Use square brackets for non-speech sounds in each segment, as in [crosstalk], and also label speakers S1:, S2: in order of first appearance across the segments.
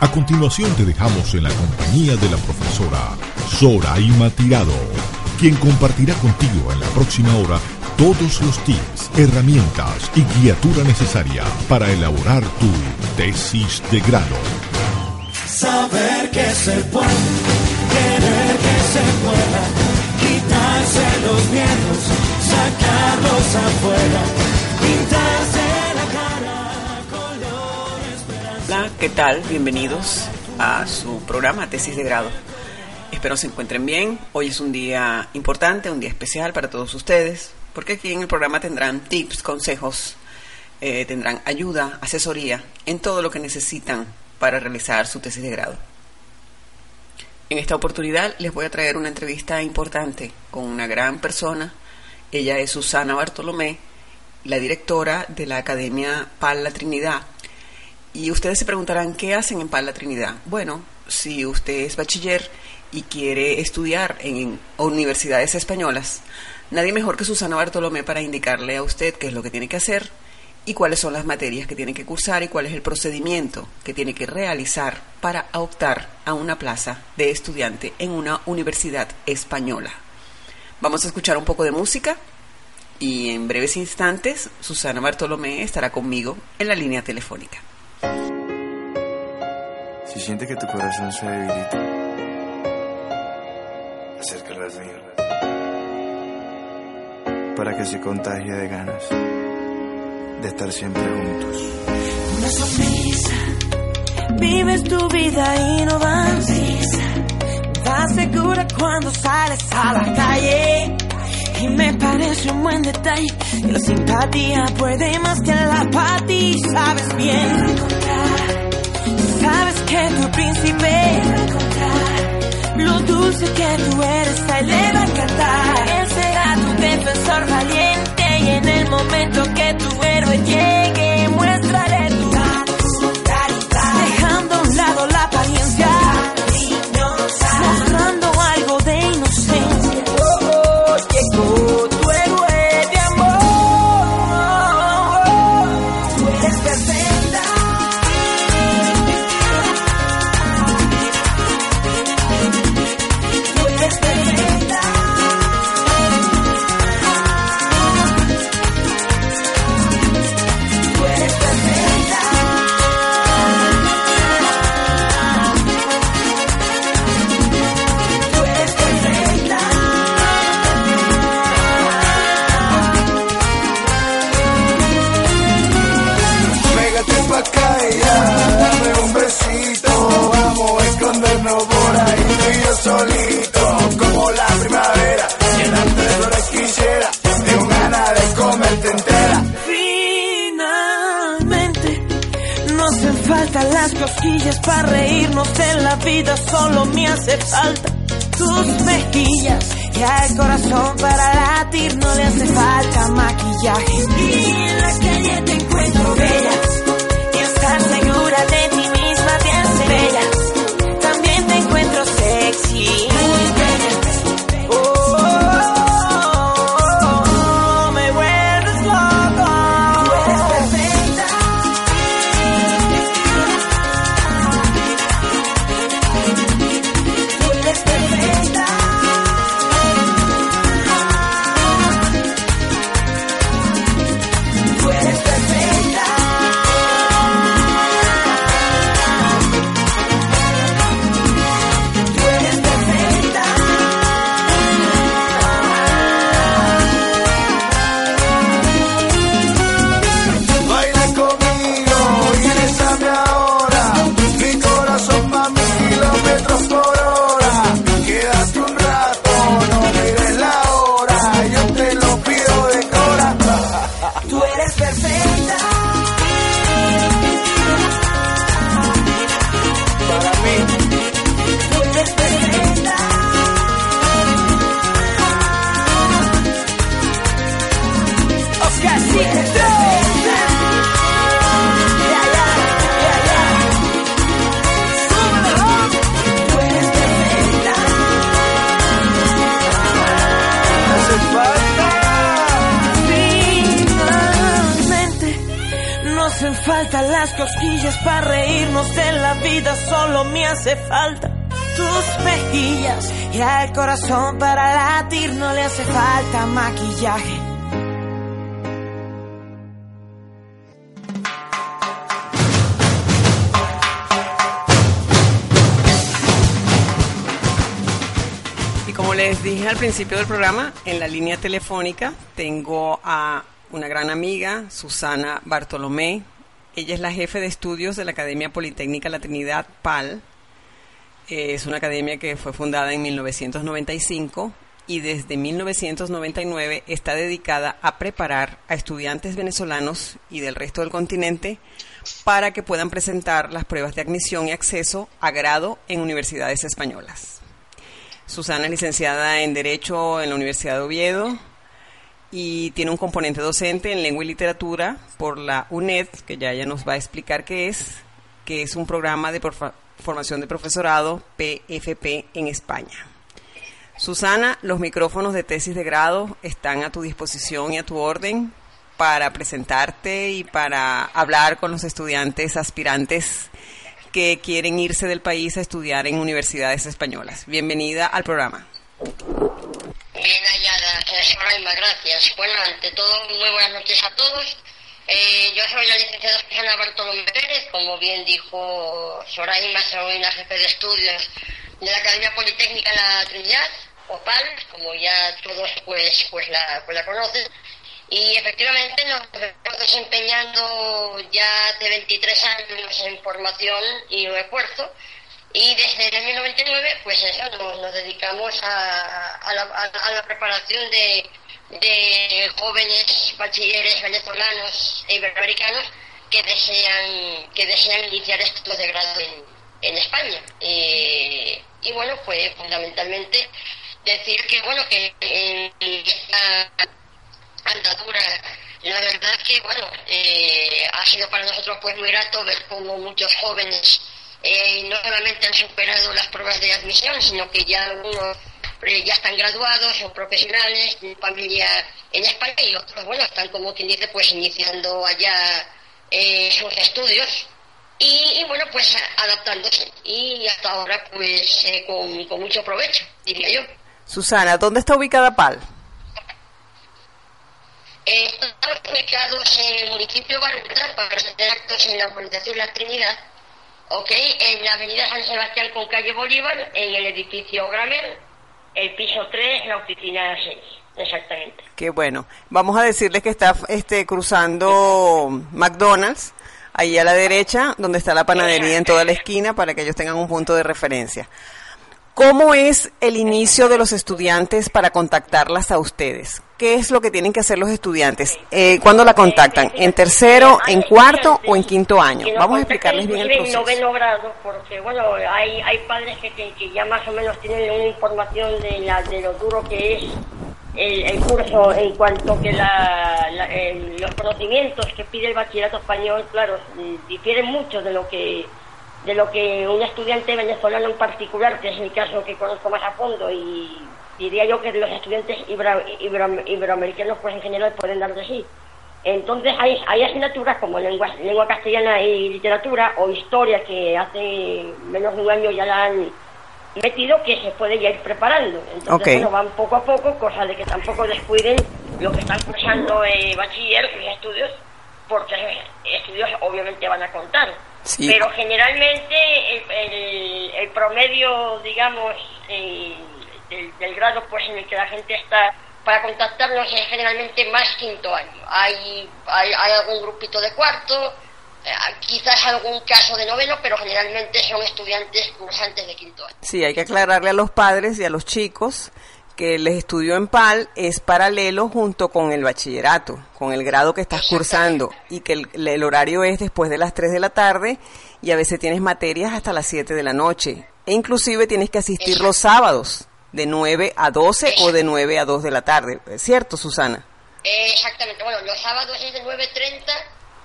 S1: A continuación te dejamos en la compañía de la profesora Zoraima Tirado, quien compartirá contigo en la próxima hora todos los tips, herramientas y guiatura necesaria para elaborar tu tesis de grado.
S2: Saber que se puede, querer que se pueda, quitarse los miedos, sacarlos afuera, pintarse
S3: Hola, ¿qué tal? Bienvenidos a su programa Tesis de Grado. Espero se encuentren bien. Hoy es un día importante, un día especial para todos ustedes, porque aquí en el programa tendrán tips, consejos, eh, tendrán ayuda, asesoría en todo lo que necesitan para realizar su tesis de grado. En esta oportunidad les voy a traer una entrevista importante con una gran persona. Ella es Susana Bartolomé, la directora de la Academia Pal Trinidad y ustedes se preguntarán, ¿qué hacen en Pala Trinidad? Bueno, si usted es bachiller y quiere estudiar en universidades españolas, nadie mejor que Susana Bartolomé para indicarle a usted qué es lo que tiene que hacer y cuáles son las materias que tiene que cursar y cuál es el procedimiento que tiene que realizar para optar a una plaza de estudiante en una universidad española. Vamos a escuchar un poco de música y en breves instantes Susana Bartolomé estará conmigo en la línea telefónica.
S4: Si sientes que tu corazón se debilita, acércalo al mío para que se contagie de ganas de estar siempre juntos.
S5: Una sonrisa, vives tu vida y no vas Estás segura cuando sales a la calle. Y me parece un buen detalle que la simpatía puede más que la apatía. Sabes bien que tu príncipe lo dulce que tú eres a él le va a encantar. Él será tu defensor valiente y en el momento que tu héroe llegue cosquillas para reírnos en la vida, solo me hace falta tus mejillas. Y al corazón para latir no le hace falta maquillaje. Y en la calle te encuentro bella.
S3: Les dije al principio del programa, en la línea telefónica tengo a una gran amiga, Susana Bartolomé. Ella es la jefe de estudios de la Academia Politécnica La Trinidad PAL. Es una academia que fue fundada en 1995 y desde 1999 está dedicada a preparar a estudiantes venezolanos y del resto del continente para que puedan presentar las pruebas de admisión y acceso a grado en universidades españolas. Susana es licenciada en Derecho en la Universidad de Oviedo y tiene un componente docente en Lengua y Literatura por la UNED, que ya ella nos va a explicar qué es, que es un programa de formación de profesorado PFP en España. Susana, los micrófonos de tesis de grado están a tu disposición y a tu orden para presentarte y para hablar con los estudiantes aspirantes que quieren irse del país a estudiar en universidades españolas. Bienvenida al programa.
S6: Bien hallada, eh, gracias. Bueno, ante todo, muy buenas noches a todos. Eh, yo soy la licenciada Susana Bartolomé Pérez, como bien dijo Soraima, soy la jefe de estudios de la Academia Politécnica La Trinidad, OPAL, como ya todos pues, pues, la, pues la conocen. Y efectivamente nos estamos desempeñando ya de 23 años en formación y refuerzo. Y desde el año 99, pues eso, nos, nos dedicamos a, a, la, a, a la preparación de, de jóvenes bachilleres venezolanos e iberoamericanos que desean, que desean iniciar estudios de grado en, en España. Eh, y bueno, pues fundamentalmente decir que bueno, que en esta andadura. La verdad que bueno eh, ha sido para nosotros pues muy grato ver cómo muchos jóvenes eh, no solamente han superado las pruebas de admisión sino que ya algunos eh, ya están graduados son profesionales tienen familia en España y otros bueno están como quien dice pues iniciando allá eh, sus estudios. Y, y, bueno pues adaptándose. Y hasta ahora pues eh, con, con mucho provecho diría yo.
S3: Susana, ¿dónde está ubicada PAL?
S6: Eh, estamos ubicados en el municipio Barberá para presentar actos en la urbanización La Trinidad, ok, en la avenida San Sebastián con calle Bolívar, en el edificio Gramer, el piso 3, la oficina 6, exactamente.
S3: Qué bueno. Vamos a decirles que está este, cruzando McDonald's, ahí a la derecha, donde está la panadería en toda la esquina, para que ellos tengan un punto de referencia. ¿Cómo es el inicio de los estudiantes para contactarlas a ustedes? ¿Qué es lo que tienen que hacer los estudiantes? Eh, ¿Cuándo la contactan? ¿En tercero, en cuarto o en quinto año? Vamos a explicarles bien el proceso.
S6: en noveno grado, porque bueno, hay, hay padres que, que, ya más o menos tienen una información de, la, de lo duro que es el, el curso en cuanto que la, la- los conocimientos que pide el bachillerato español, claro, difieren mucho de lo que de lo que un estudiante venezolano en particular, que es el caso que conozco más a fondo, y diría yo que los estudiantes ibero- ibero- iberoamericanos pues en general pueden dar de sí. Entonces hay, hay asignaturas como lengua, lengua castellana y literatura o historia que hace menos de un año ya la han metido que se puede ya ir preparando. Entonces
S3: Ok.
S6: bueno, van poco a poco, cosa de que tampoco descuiden lo que están cursando eh, bachiller, sus estudios, porque estudios obviamente van a contar.
S3: Sí.
S6: Pero generalmente el, el- el promedio, digamos, eh, del, del grado pues en el que la gente está para contactarnos es generalmente más quinto año. Hay, hay, hay algún grupito de cuarto, eh, quizás algún caso de noveno, pero generalmente son estudiantes cursantes de quinto año.
S3: Sí, hay que aclararle a los padres y a los chicos que el estudio en PAL es paralelo junto con el bachillerato, con el grado que estás cursando y que el, horario es después de las 3 de la tarde y a veces tienes materias hasta las 7 de la noche. E inclusive tienes que asistir los sábados de 9 a 12 o de 9 a 2 de la tarde. ¿Es cierto, Susana?
S6: Eh, exactamente, bueno, los sábados es de 9.30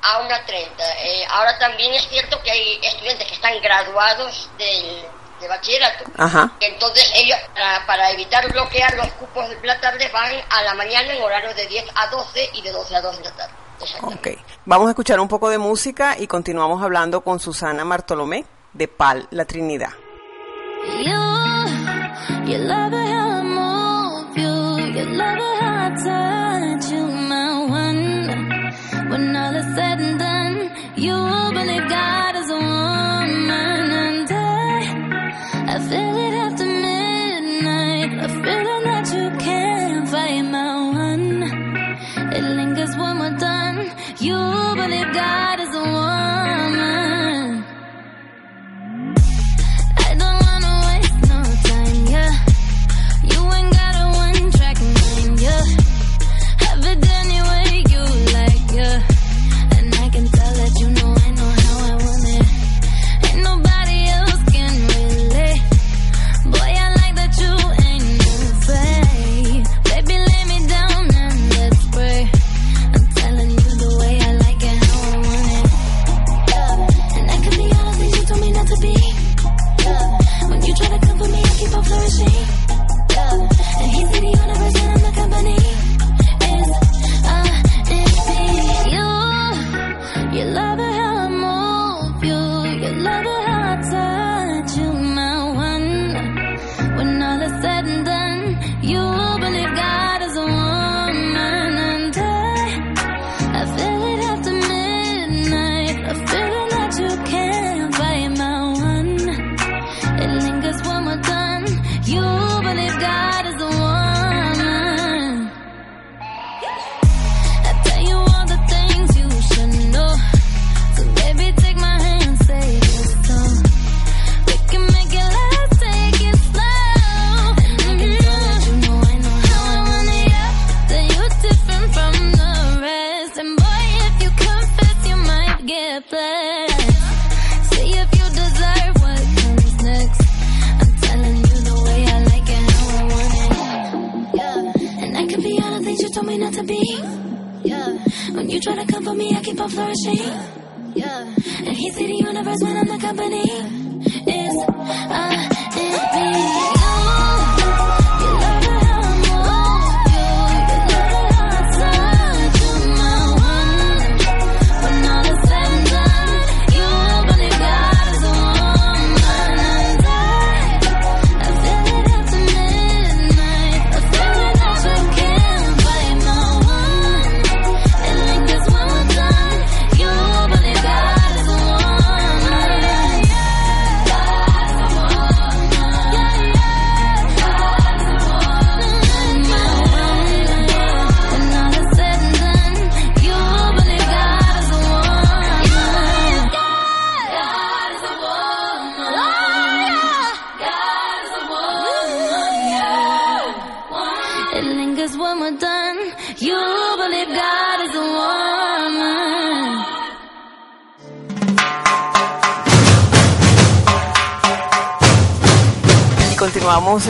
S6: a 1.30. Eh, ahora también es cierto que hay estudiantes que están graduados del, de bachillerato.
S3: Ajá.
S6: Entonces ellos, para, para evitar bloquear los cupos de la tarde, van a la mañana en horario de 10 a 12 y de 12 a 2 de la tarde.
S3: Ok. Vamos a escuchar un poco de música y continuamos hablando con Susana Martolomé de PAL La Trinidad.
S7: You, you love. When all is said and done, you believe God You believe God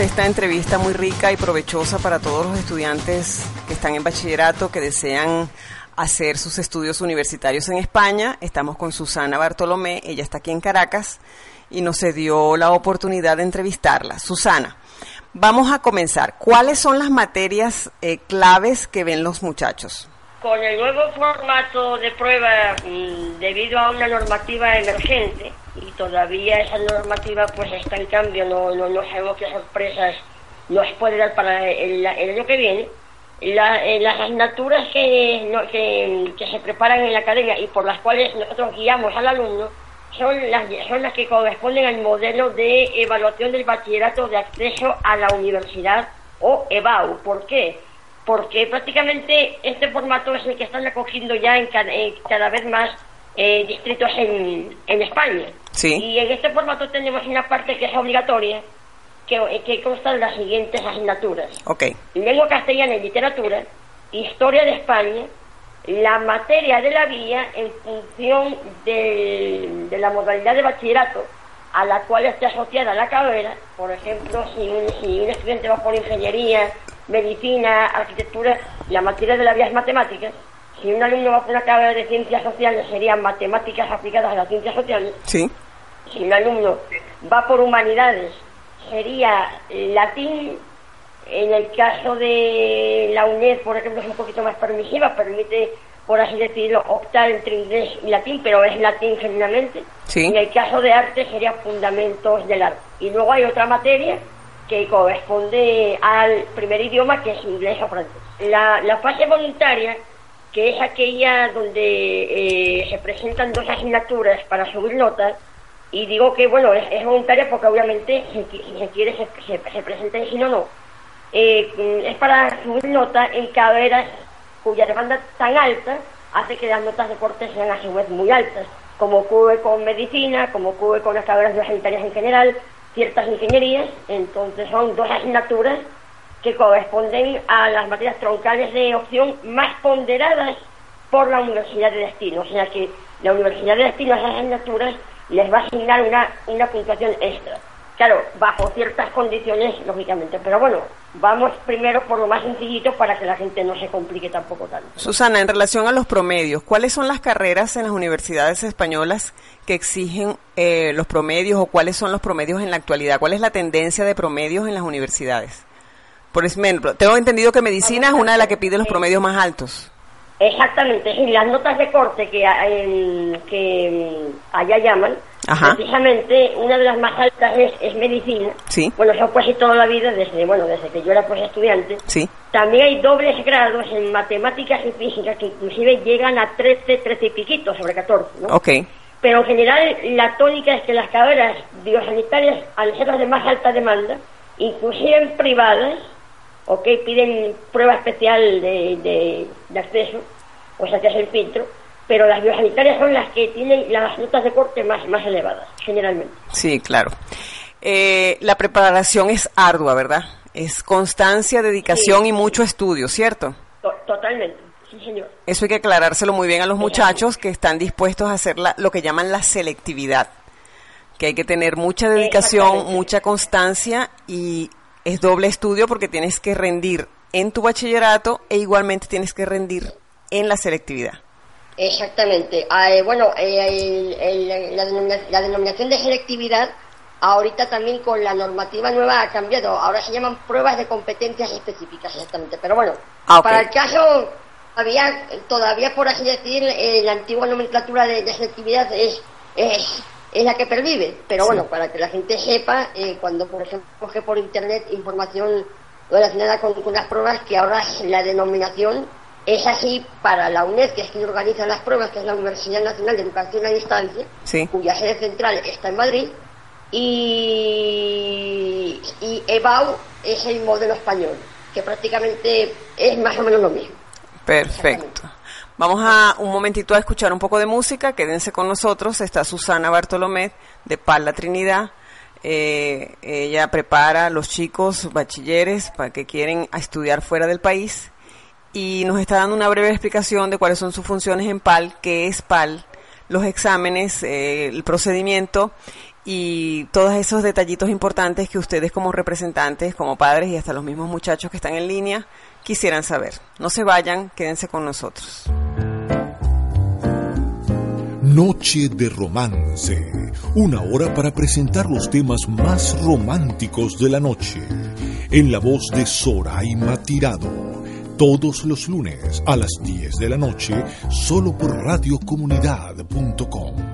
S3: esta entrevista muy rica y provechosa para todos los estudiantes que están en bachillerato, que desean hacer sus estudios universitarios en España. Estamos con Susana Bartolomé, ella está aquí en Caracas y nos dio la oportunidad de entrevistarla. Susana, vamos a comenzar. ¿Cuáles son las materias eh, claves que ven los muchachos?
S6: Con el nuevo formato de prueba, mm, debido a una normativa emergente, y todavía esa normativa pues está en cambio, no, no, no sabemos qué sorpresas nos puede dar para el, el año que viene, la- eh, las asignaturas que, no- que, que se preparan en la academia y por las cuales nosotros guiamos al alumno son las, son las que corresponden al modelo de evaluación del bachillerato de acceso a la universidad o EBAU. ¿Por qué? Porque prácticamente este formato es el que están acogiendo ya en cada, en cada vez más eh, distritos en, en España.
S3: Sí.
S6: Y en este formato tenemos una parte que es obligatoria, que, que consta de las siguientes asignaturas
S3: Ok,
S6: lengua castellana y literatura, historia de España, la materia de la vía en función del- de la modalidad de bachillerato a la cual esté asociada la carrera, por ejemplo, si un, si un estudiante va por ingeniería, medicina, arquitectura, la materia de la vía es matemáticas, si un alumno va por una carrera de ciencias sociales serían matemáticas aplicadas a las ciencias sociales,
S3: sí,
S6: si un alumno va por humanidades, sería latín. En el caso de la UNED, por ejemplo, es un poquito más permisiva, permite por así decirlo, optar entre inglés y latín, pero es latín genuinamente.
S3: Sí.
S6: En el caso de arte sería fundamentos del arte. Y luego hay otra materia que corresponde al primer idioma, que es inglés o francés. La, la fase voluntaria, que es aquella donde eh, se presentan dos asignaturas para subir notas, y digo que, bueno, es, es voluntaria porque obviamente si, si se quiere se, se, se presenta y si no, no. Eh, mm, es para subir nota en carreras cuya demanda tan alta hace que las notas de corte sean a su vez muy altas, como ocurre con medicina, como ocurre con las carreras sanitarias en general, ciertas ingenierías, entonces son dos asignaturas que corresponden a las materias troncales de opción más ponderadas por la Universidad de Destino, o sea que la Universidad de Destino a esas asignaturas les va a asignar una, una puntuación extra. Claro, bajo ciertas condiciones, lógicamente, pero bueno, vamos primero por lo más sencillito para que la gente no se complique tampoco tanto.
S3: Susana, en relación a los promedios, ¿cuáles son las carreras en las universidades españolas que exigen eh, los promedios o cuáles son los promedios en la actualidad? ¿Cuál es la tendencia de promedios en las universidades? Por ejemplo, tengo entendido que medicina es una de las que pide los promedios más altos.
S6: Exactamente, sí, las notas de corte que, a- en- que mm, allá llaman,
S3: Ajá.
S6: precisamente una de las más altas es, es medicina.
S3: Sí.
S6: Bueno, eso pues toda la vida, desde bueno desde que yo era pues estudiante.
S3: Sí.
S6: También hay dobles grados en matemáticas y física que inclusive llegan a 13, 13 y piquitos sobre 14, ¿no?
S3: Ok.
S6: Pero en general la tónica es que las carreras biosanitarias, al ser las de más alta demanda, inclusive en privadas, ok, piden prueba especial de, de, de acceso, o sea que es el filtro, pero las biosanitarias son las que tienen las notas de corte más, más elevadas, generalmente.
S3: Sí, claro. Eh, la preparación es ardua, ¿verdad? Es constancia, dedicación
S6: Sí.
S3: y mucho estudio, ¿cierto?
S6: To- totalmente, sí señor.
S3: Eso hay que aclarárselo muy bien a los muchachos que están dispuestos a hacer la- lo que llaman la selectividad, que hay que tener mucha dedicación, mucha constancia y es doble estudio porque tienes que rendir en tu bachillerato e igualmente tienes que rendir en la selectividad.
S6: Exactamente. Ah, eh, bueno, eh, el- el- la, denomina- la denominación de selectividad ahorita también con la normativa nueva ha cambiado. Ahora se llaman pruebas de competencias específicas, exactamente. Pero bueno,
S3: Ah,
S6: para el caso, había, todavía por así decir, eh, la antigua nomenclatura de, de selectividad es, es, es la que pervive. Pero bueno, para que la gente sepa, eh, cuando por ejemplo coge por internet información relacionada con, con las pruebas, que ahora la denominación es así para la UNED, que es quien organiza las pruebas, que es la Universidad Nacional de Educación a Distancia,
S3: Sí.
S6: cuya sede central está en Madrid, y, y EBAU es el modelo español, que prácticamente es más o menos lo mismo.
S3: Perfecto. Vamos a un momentito a escuchar un poco de música. Quédense con nosotros. Está Susana Bartolomé de Pala Trinidad. Eh, ella prepara a los chicos bachilleres para que quieren estudiar fuera del país y nos está dando una breve explicación de cuáles son sus funciones en PAL, qué es PAL, los exámenes, eh, el procedimiento y todos esos detallitos importantes que ustedes como representantes, como padres y hasta los mismos muchachos que están en línea quisieran saber. No se vayan, quédense con nosotros.
S1: Noche de Romance, una hora para presentar los temas más románticos de la noche, en la voz de Soraima Tirado, todos los lunes a las 10 de la noche, solo por radiocomunidad.com.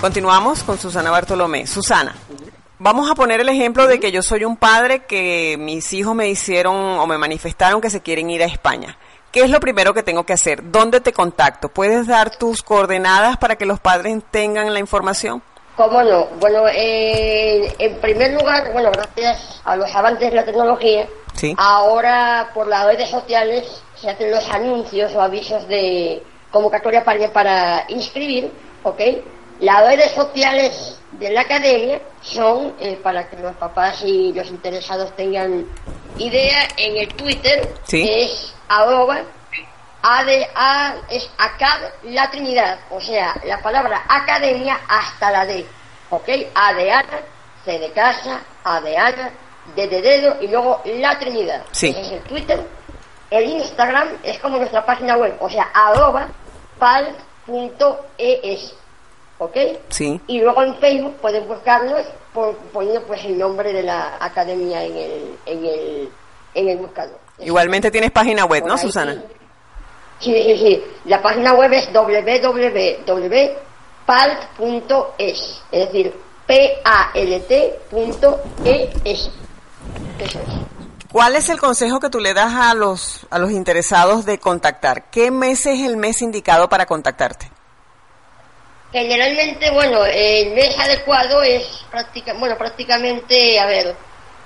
S3: Continuamos con Susana Bartolomé. Susana, vamos a poner el ejemplo de que yo soy un padre que mis hijos me hicieron o me manifestaron que se quieren ir a España. ¿Qué es lo primero que tengo que hacer? ¿Dónde te contacto? ¿Puedes dar tus coordenadas para que los padres tengan la información?
S6: ¿Cómo no? Bueno, eh, en primer lugar, bueno, gracias a los avances de la tecnología,
S3: Sí.
S6: ahora por las redes sociales se hacen los anuncios o avisos de convocatoria para, para inscribir, ¿ok? Las redes sociales de la academia son, eh, para que los papás y los interesados tengan idea, en el Twitter
S3: Sí.
S6: es arroba ADA es ACAD la Trinidad, o sea, la palabra academia hasta la D, ¿ok? A de Ana, C de casa, A de Ana, D de dedo y luego la Trinidad.
S3: Sí.
S6: Ese es el Twitter. El Instagram es como nuestra página web, o sea, arroba pal.es. ¿ok?
S3: Sí.
S6: Y luego en Facebook pueden buscarnos por, poniendo pues el nombre de la academia en el, en el, en el buscador.
S3: Igualmente tienes página web,
S6: Por
S3: ¿no. Susana?
S6: Sí, sí, sí. La página web es www.palt.es, es decir, P-A-L-T.es. Eso es.
S3: ¿Cuál es el consejo que tú le das a los, a los interesados de contactar? ¿Qué mes es el mes indicado para contactarte?
S6: Generalmente, bueno, el mes adecuado es práctica, bueno, prácticamente, a ver,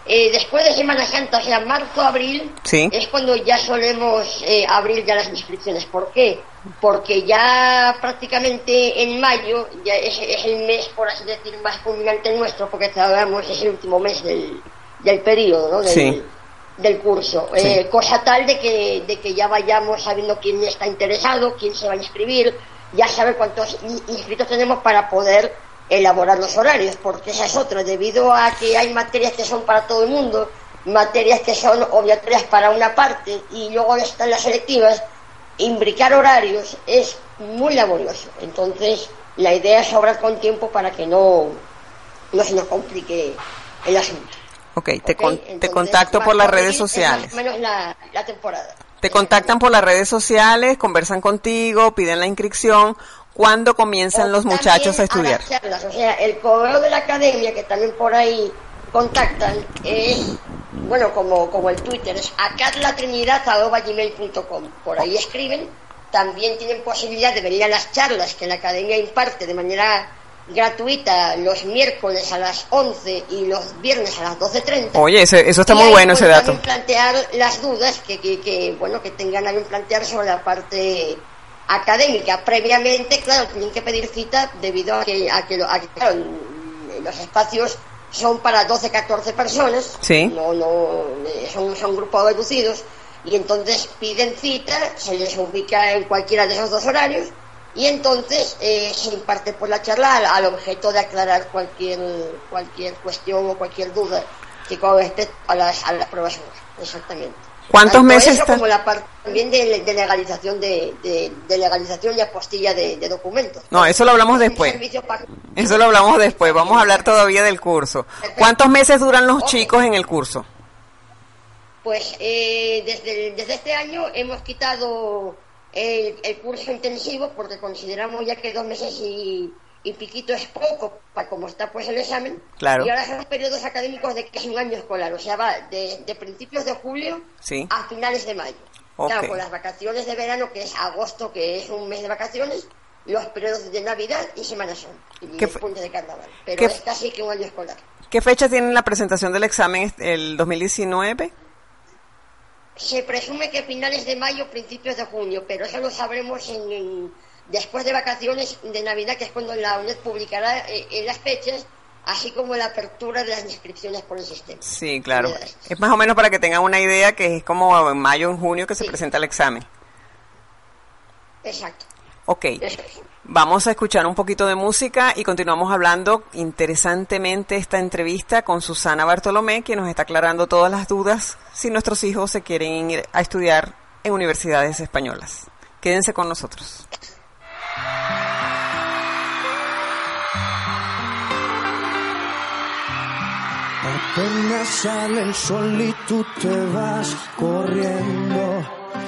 S6: eh, después de Semana Santa, o sea, marzo, abril,
S3: Sí.
S6: es cuando ya solemos eh, abrir ya las inscripciones. ¿Por qué? Porque ya prácticamente en mayo ya es, es el mes, por así decir, más culminante nuestro, porque sabemos es el último mes del, del periodo, ¿no? Del,
S3: Sí.
S6: del curso.
S3: Sí.
S6: Eh, cosa tal de que, de que ya vayamos sabiendo quién está interesado, quién se va a inscribir, ya saber cuántos in- inscritos tenemos para poder elaborar los horarios, porque esa es otra, debido a que hay materias que son para todo el mundo, materias que son obligatorias para una parte y luego están las selectivas, imbricar horarios es muy laborioso. Entonces, la idea es obrar con tiempo para que no, no se nos complique el asunto.
S3: Ok, te,
S6: ¿ok?
S3: con- te
S6: Entonces,
S3: contacto por las redes
S6: más
S3: sociales.
S6: o menos la, la temporada.
S3: Te contactan por las redes sociales, conversan contigo, piden la inscripción. ¿Cuándo comienzan los muchachos a estudiar?
S6: charlas, o sea, el correo de la academia, que también por ahí contactan, es, bueno, como, como el Twitter, es acatlatrinidad.gmail.com. Por ahí escriben. También tienen posibilidad de venir a las charlas que la academia imparte de manera gratuita los miércoles a las 11 y los viernes a las 12.30.
S3: Oye, ese- eso está
S6: Y
S3: muy bueno ese dato.
S6: plantear las dudas que, que, que, bueno que tengan a plantear sobre la parte académica previamente claro tienen que pedir cita debido a que a que, lo- a que, claro, los espacios son para 12 14 personas
S3: Sí.
S6: no no eh, son son grupos reducidos y entonces piden cita se les ubica en cualquiera de esos dos horarios y entonces eh, se imparte por la charla al, al objeto de aclarar cualquier cualquier cuestión o cualquier duda que con respecto a las, a las pruebas exactamente
S3: ¿Cuántos
S6: Tanto
S3: meses
S6: eso
S3: está-
S6: como la parte también de, de legalización de, de, de legalización y apostilla de, de documentos
S3: No, eso lo hablamos
S6: Es un
S3: después. Eso lo hablamos después. Vamos a hablar todavía del curso. ¿Cuántos meses duran los chicos en el curso?
S6: Pues eh, desde, desde este año hemos quitado el, el curso intensivo porque consideramos ya que dos meses y, y piquito es poco para como está pues el examen.
S3: Claro.
S6: Y ahora son periodos académicos de es un año escolar, o sea, va de, de principios de julio
S3: Sí.
S6: a finales de mayo.
S3: Ok.
S6: Claro, con las vacaciones de verano, que es agosto, que es un mes de vacaciones, los periodos de Navidad y Semana Santa, y
S3: ¿Qué
S6: el puente de carnaval. Pero es casi que un año escolar.
S3: ¿Qué fecha tienen la presentación del examen el 2019?
S6: Se presume que finales de mayo, principios de junio, pero eso lo sabremos en, en- después de vacaciones de Navidad, que es cuando la UNED publicará eh, en las fechas, así como la apertura de las inscripciones por el sistema.
S3: Sí, claro. Es más o menos para que tengan una idea que es como en mayo o en junio que se presenta el examen.
S6: Exacto.
S3: Ok. Vamos a escuchar un poquito de música y continuamos hablando interesantemente esta entrevista con Susana Bartolomé, que nos está aclarando todas las dudas si nuestros hijos se quieren ir a estudiar en universidades españolas. Quédense con nosotros.
S2: Apenas sale el sol y tú te vas corriendo.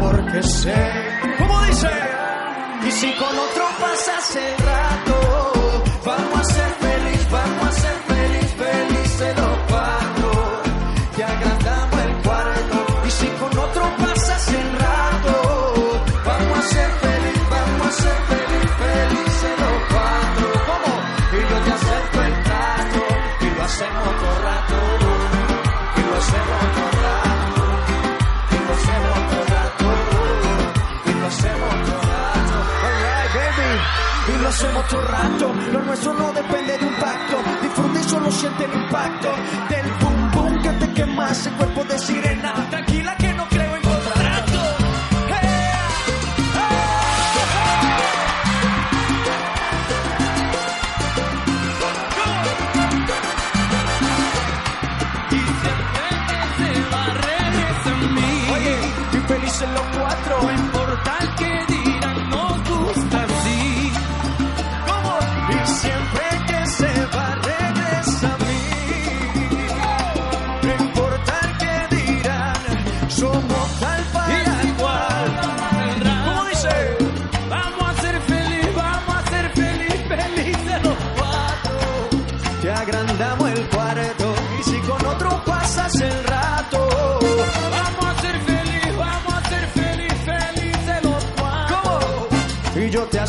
S2: porque sé. ¿Cómo dice? Y si con otro pasas el rato, otro rato. Lo
S8: nuestro no depende de un pacto. Disfruta y solo siente el impacto del boom boom que te quema ese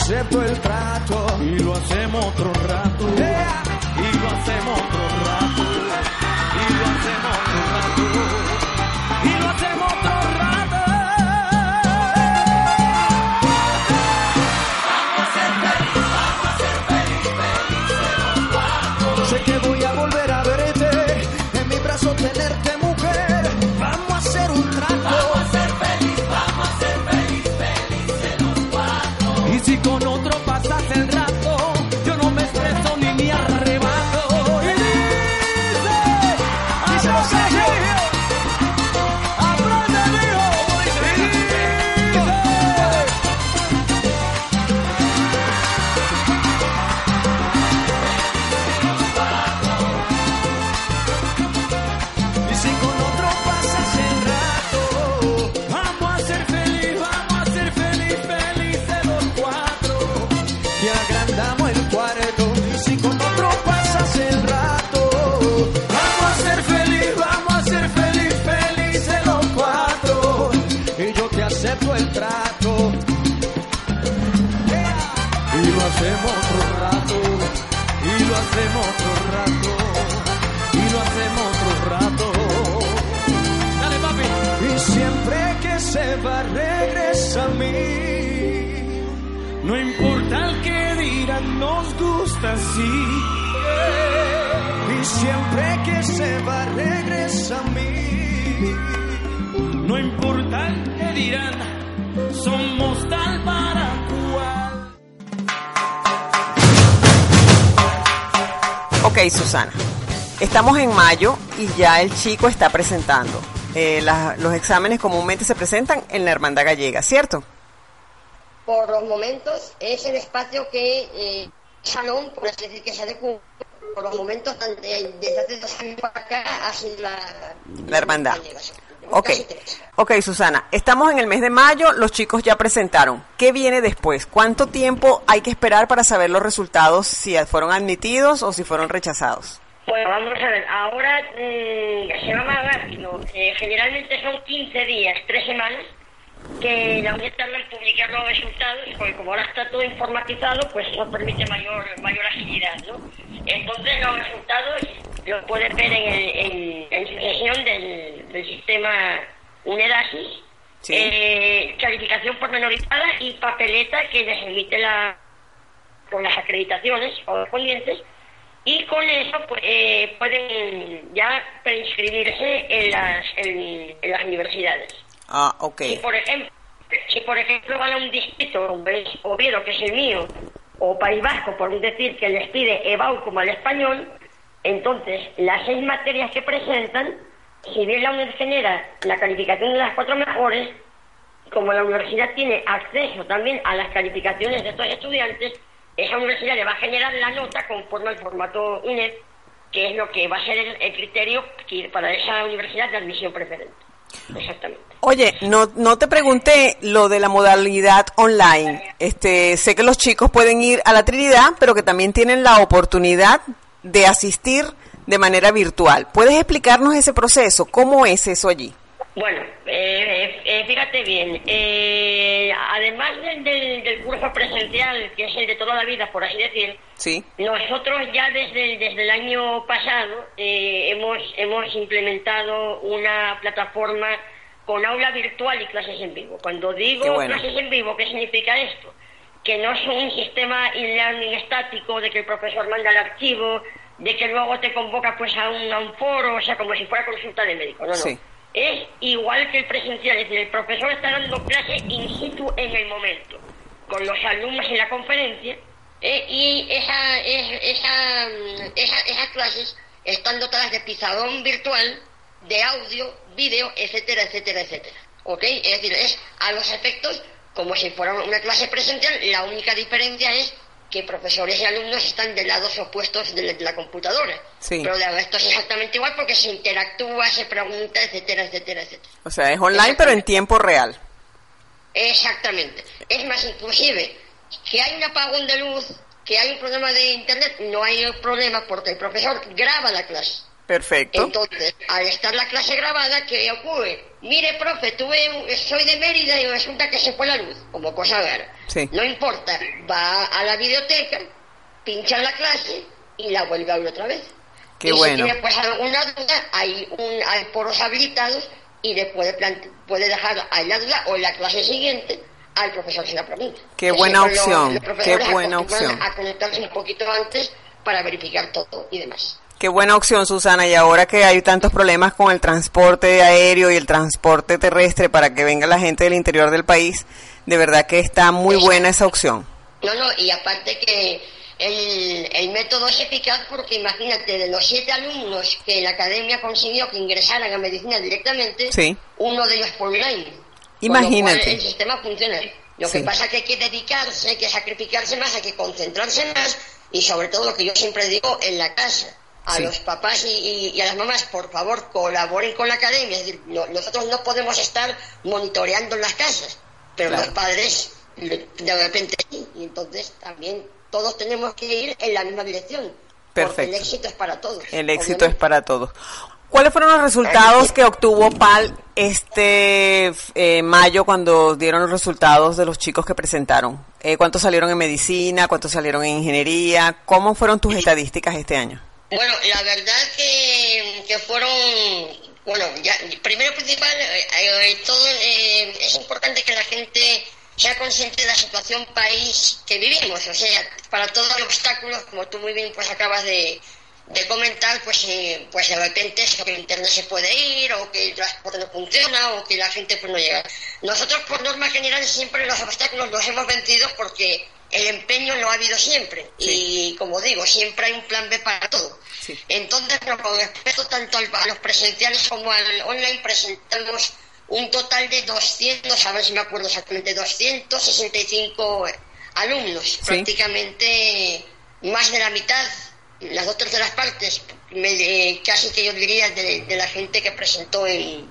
S8: acepto el trato.
S2: Y lo hacemos otro rato. Gusta así.
S8: Y siempre que se va, regresa a mí.
S2: No importa dirán, somos tal para cual.
S3: Ok, Susana. Estamos en mayo y ya el chico está presentando. Eh, la- los exámenes comúnmente se presentan en la Hermandad Gallega, ¿cierto?
S9: Por los momentos es el espacio que eh, salón, por así decir, que se adecua por los momentos desde, desde hace dos años para acá ha sido la,
S3: La hermandad. Ok, ok, Susana. Estamos en el mes de mayo, los chicos ya presentaron. ¿Qué viene después? ¿Cuánto tiempo hay que esperar para saber los resultados, si fueron admitidos o si fueron rechazados?
S6: Bueno, vamos a ver, ahora mm, se va más rápido. Eh, generalmente son 15 días, 3 semanas, que la tarda en publicar los resultados, porque como ahora está todo informatizado, pues eso permite mayor mayor agilidad, ¿no? Entonces los resultados los puedes ver en, el, en, sesión del, del sistema UNEDASIS,
S3: Sí.
S6: eh, calificación pormenorizada y papeleta que les emite la con las acreditaciones correspondientes y con eso pues, eh, pueden ya preinscribirse en las, en, en las universidades.
S3: Ah.
S6: Si por ejemplo, si por ejemplo van a un distrito es Oviedo, que es el mío, o País Vasco, por un decir que les pide EBAU como al español, entonces las seis materias que presentan, si bien la UNED genera la calificación de las cuatro mejores, como la universidad tiene acceso también a las calificaciones de estos estudiantes, esa universidad le va a generar la nota conforme al formato UNED, que es lo que va a ser el, criterio para esa universidad de admisión preferente.
S3: Oye, no, no te pregunté lo de la modalidad online. Este, sé que los chicos pueden ir a la Trinidad, pero que también tienen la oportunidad de asistir de manera virtual. ¿Puedes explicarnos ese proceso? ¿Cómo es eso allí?
S6: Bueno, eh, eh, fíjate bien, eh, además del, del- del curso presencial, que es el de toda la vida, por así decir,
S3: Sí.
S6: nosotros ya desde, desde el año pasado eh, hemos, hemos implementado una plataforma con aula virtual y clases en vivo. Cuando digo
S3: bueno.
S6: clases en vivo, ¿qué significa esto? que no son un sistema e-learning estático de que el profesor manda el archivo, de que luego te convoca pues a un, a un foro, o sea, como si fuera consulta de médico. No, no.
S3: Sí.
S6: Es igual que el presencial, es decir, el profesor está dando clase in situ en el momento, con los alumnos en la conferencia, eh, y esa, es- esa, mm, esa- esas clases están dotadas de pizarrón virtual, de audio, vídeo, etcétera, etcétera, etcétera. ¿Ok? Es decir, es a los efectos como si fuera una clase presencial, la única diferencia es que profesores y alumnos están de lados opuestos de la, de la computadora.
S3: Sí.
S6: Pero de resto es exactamente igual porque se interactúa, se pregunta, etcétera, etcétera, etcétera.
S3: O sea, es online, pero en tiempo real.
S6: Exactamente. Es más, inclusive, que hay un apagón de luz, que hay un problema de internet, no hay problema porque el profesor graba la clase.
S3: Perfecto.
S6: Entonces, al estar la clase grabada, ¿qué ocurre? Mire, profe, tuve un- soy de Mérida y resulta que se fue la luz, como cosa rara.
S3: Sí.
S6: No importa, va a la biblioteca, pincha la clase y la vuelve a abrir otra vez.
S3: Qué
S6: y
S3: bueno.
S6: si tiene pues alguna duda, hay, un, hay poros habilitados y le puede, plante- puede dejar ahí la duda o en la clase siguiente al profesor sin la pregunta.
S3: Qué buena opción,
S6: los
S3: qué buena opción.
S6: A conectarse un poquito antes para verificar todo y demás.
S3: Qué buena opción, Susana. Y ahora que hay tantos problemas con el transporte aéreo y el transporte terrestre para que venga la gente del interior del país, de verdad que está muy buena esa opción.
S6: No, no, y aparte que el, el método es eficaz porque imagínate, de los siete alumnos que la academia consiguió que ingresaran a medicina directamente,
S3: Sí.
S6: uno de ellos fue online. Con
S3: Imagínate.
S6: lo cual el sistema funciona. Lo
S3: Sí.
S6: que pasa es que hay que dedicarse, hay que sacrificarse más, hay que concentrarse más y sobre todo lo que yo siempre digo, en la casa. A
S3: Sí.
S6: los papás y, y- y a las mamás, por favor, colaboren con la academia. Es decir, no- nosotros no podemos estar monitoreando en las casas, pero
S3: Claro.
S6: los padres de repente sí. Y entonces también todos tenemos que ir en la misma dirección. Porque
S3: Perfecto.
S6: el éxito es para todos.
S3: El éxito
S6: obviamente.
S3: es para todos. ¿Cuáles fueron los resultados que obtuvo PAL este eh, mayo cuando dieron los resultados de los chicos que presentaron? Eh, ¿Cuántos salieron en medicina? ¿Cuántos salieron en ingeniería? ¿Cómo fueron tus estadísticas este año?
S6: Bueno, la verdad que, que fueron, bueno, ya, primero principal, eh, eh, todo, eh, es importante que la gente sea consciente de la situación país que vivimos, o sea, para todos los obstáculos, como tú muy bien pues acabas de, de comentar, pues, eh, pues de repente eso, que internet se puede ir, o que el transporte no funciona, o que la gente pues no llega. Nosotros por norma general siempre los obstáculos los hemos vencido porque el empeño lo ha habido siempre. Y como digo, siempre hay un plan B para todo.
S3: Sí.
S6: Entonces, con respecto tanto al- a los presenciales como al online, presentamos un total de 200, a ver si me acuerdo exactamente, 265 alumnos, prácticamente más de la mitad, las dos terceras partes, me- eh, casi que yo diría de, de la gente que presentó en,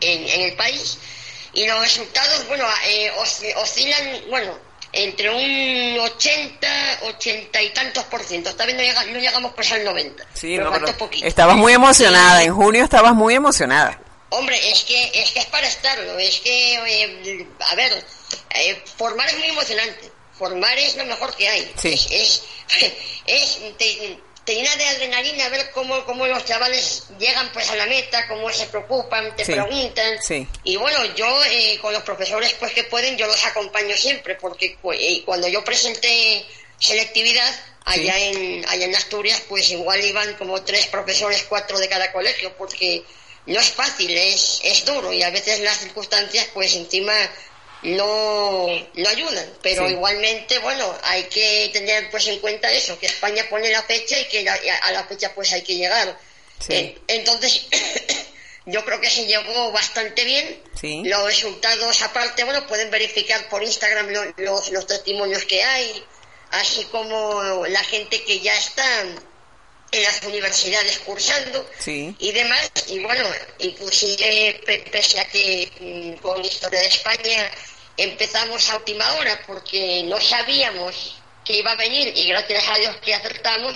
S6: en, en el país. Y los resultados, bueno, eh, osc- oscilan, bueno, entre un 80, 80 y tantos por ciento. Esta vez no, llega- no llegamos pues al 90.
S3: Sí,
S6: pero
S3: no,
S6: falta
S3: pero
S6: poquito.
S3: estabas muy emocionada. En junio estabas muy emocionada.
S6: Hombre, es que es que es para estarlo, es que, eh, a ver, eh, formar es muy emocionante, formar es lo mejor que hay.
S3: Sí.
S6: Es, es, [laughs] es- te, te llena de adrenalina ver cómo, cómo los chavales llegan pues a la meta, cómo se preocupan, te
S3: Sí.
S6: preguntan.
S3: Sí.
S6: Y bueno, yo eh, con los profesores pues que pueden, yo los acompaño siempre, porque eh, cuando yo presenté selectividad, allá
S3: Sí.
S6: en, allá en Asturias, pues igual iban como tres profesores, cuatro de cada colegio, porque no es fácil, es, es duro y a veces las circunstancias pues encima no, no ayudan, pero
S3: Sí.
S6: igualmente, bueno, hay que tener pues en cuenta eso, que España pone la fecha y que la- a la fecha pues hay que llegar.
S3: Sí.
S6: Eh, entonces, [coughs] yo creo que se llegó bastante bien.
S3: Sí.
S6: Los resultados, aparte, bueno, pueden verificar por Instagram lo- los, los testimonios que hay, así como la gente que ya está en las universidades cursando
S3: Sí.
S6: y demás. Y bueno, inclusive pe- pese a que mm, con Historia de España empezamos a última hora porque no sabíamos que iba a venir y gracias a Dios que acertamos,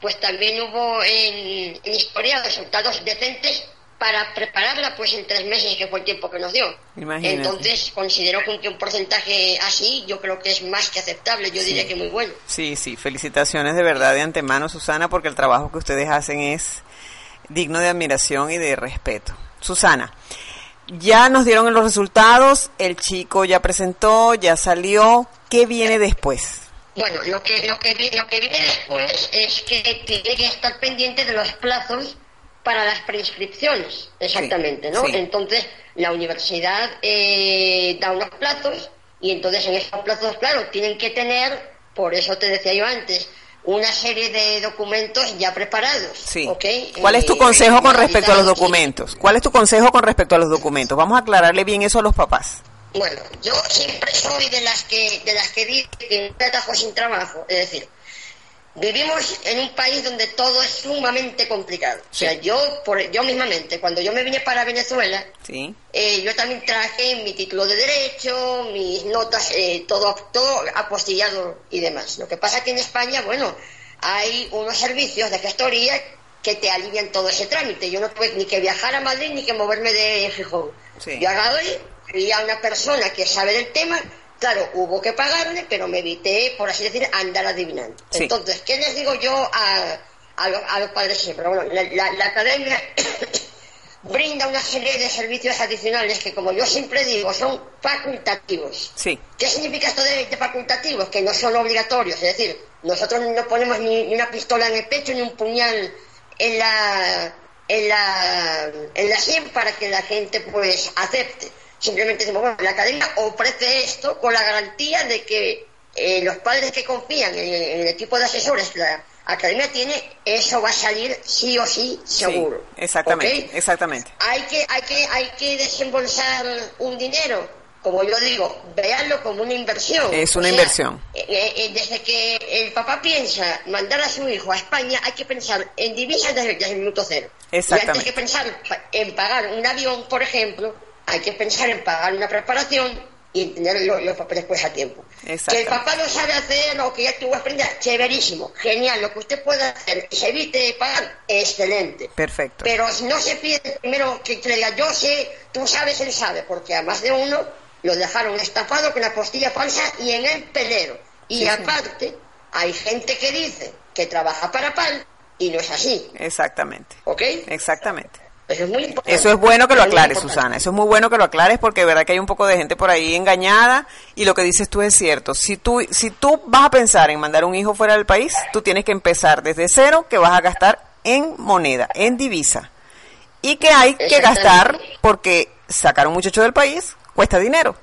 S6: pues también hubo en, en Historia resultados decentes para prepararla pues en tres meses que fue el tiempo que nos dio.
S3: Imagínate.
S6: Entonces considero que un, porcentaje así yo creo que es más que aceptable, yo diría que muy bueno.
S3: Sí, sí, felicitaciones de verdad de antemano, Susana, porque el trabajo que ustedes hacen es digno de admiración y de respeto. Susana, Ya nos dieron los resultados, el chico ya presentó, ya salió. ¿Qué viene después?
S6: Bueno, lo que, lo, que, lo que viene después es que tiene que estar pendiente de los plazos para las preinscripciones, exactamente, ¿no?
S3: sí.
S6: Entonces, la universidad eh, da unos plazos y entonces en esos plazos, claro, tienen que tener, por eso te decía yo antes, una serie de documentos ya preparados.
S3: Sí. ¿Cuál es tu
S6: Eh,
S3: consejo con respecto a los documentos? ¿Cuál es tu consejo con respecto a los documentos? Vamos a aclararle bien eso a los papás.
S6: Bueno, yo siempre soy de las que de las que dice que no atajo sin trabajo, es decir, vivimos en un país donde todo es sumamente complicado. O sea, yo por yo mismamente cuando yo me vine para Venezuela,
S3: Sí.
S6: eh, yo también traje mi título de derecho, mis notas, eh, todo todo apostillado y demás. Lo que pasa que en España, bueno, hay unos servicios de gestoría que te alivian todo ese trámite. Yo no tuve ni que viajar a Madrid ni que moverme de Gijón.
S3: Sí.
S6: Yo agarré, fui a una persona que sabe del tema, claro, hubo que pagarle, pero me evité, por así decir, andar adivinando.
S3: Sí.
S6: Entonces, ¿qué les digo yo a, a, los, a los padres siempre? Bueno, la, la- la academia [coughs] brinda una serie de servicios adicionales que, como yo siempre digo, son facultativos.
S3: Sí.
S6: ¿Qué significa esto de, de facultativos? Que no son obligatorios, es decir, nosotros no ponemos ni, ni una pistola en el pecho ni un puñal en la en la en la sien para que la gente pues acepte. Simplemente decimos, bueno, la academia ofrece esto con la garantía de que eh, los padres que confían en, en el equipo de asesores que la academia tiene, eso va a salir sí o sí seguro.
S3: Sí, exactamente, exactamente.
S6: hay que hay que hay que desembolsar un dinero como yo digo véanlo como una inversión
S3: Es
S6: O
S3: una
S6: sea,
S3: inversión.
S6: eh, eh, desde que el papá piensa mandar a su hijo a España hay que pensar en divisas desde, desde el minuto cero y
S3: Exactamente.
S6: antes que pensar en pagar un avión por ejemplo hay que pensar en pagar una preparación y en tener lo- los, papeles pues a tiempo que el papá lo sabe hacer o que ya tuvo experiencia chéverísimo genial lo que usted pueda hacer y se evite pagar excelente
S3: Perfecto.
S6: pero no se pide primero que, diga yo sé, tú sabes, él sabe, porque a más de uno lo dejaron estafado con la postilla falsa y en el pelero. Y
S3: Sí, sí.
S6: aparte, hay gente que dice que trabaja para PAL y no es así,
S3: Exactamente.
S6: ¿ok?
S3: Exactamente.
S6: Eso es muy importante.
S3: Eso es bueno que lo aclares. Susana. Eso es muy bueno que lo aclares porque de verdad que hay un poco de gente por ahí engañada y lo que dices tú es cierto. Si tú, si tú vas a pensar en mandar un hijo fuera del país, tú tienes que empezar desde cero que vas a gastar en moneda, en divisa. Y que hay que gastar porque sacar a un muchacho del país cuesta dinero,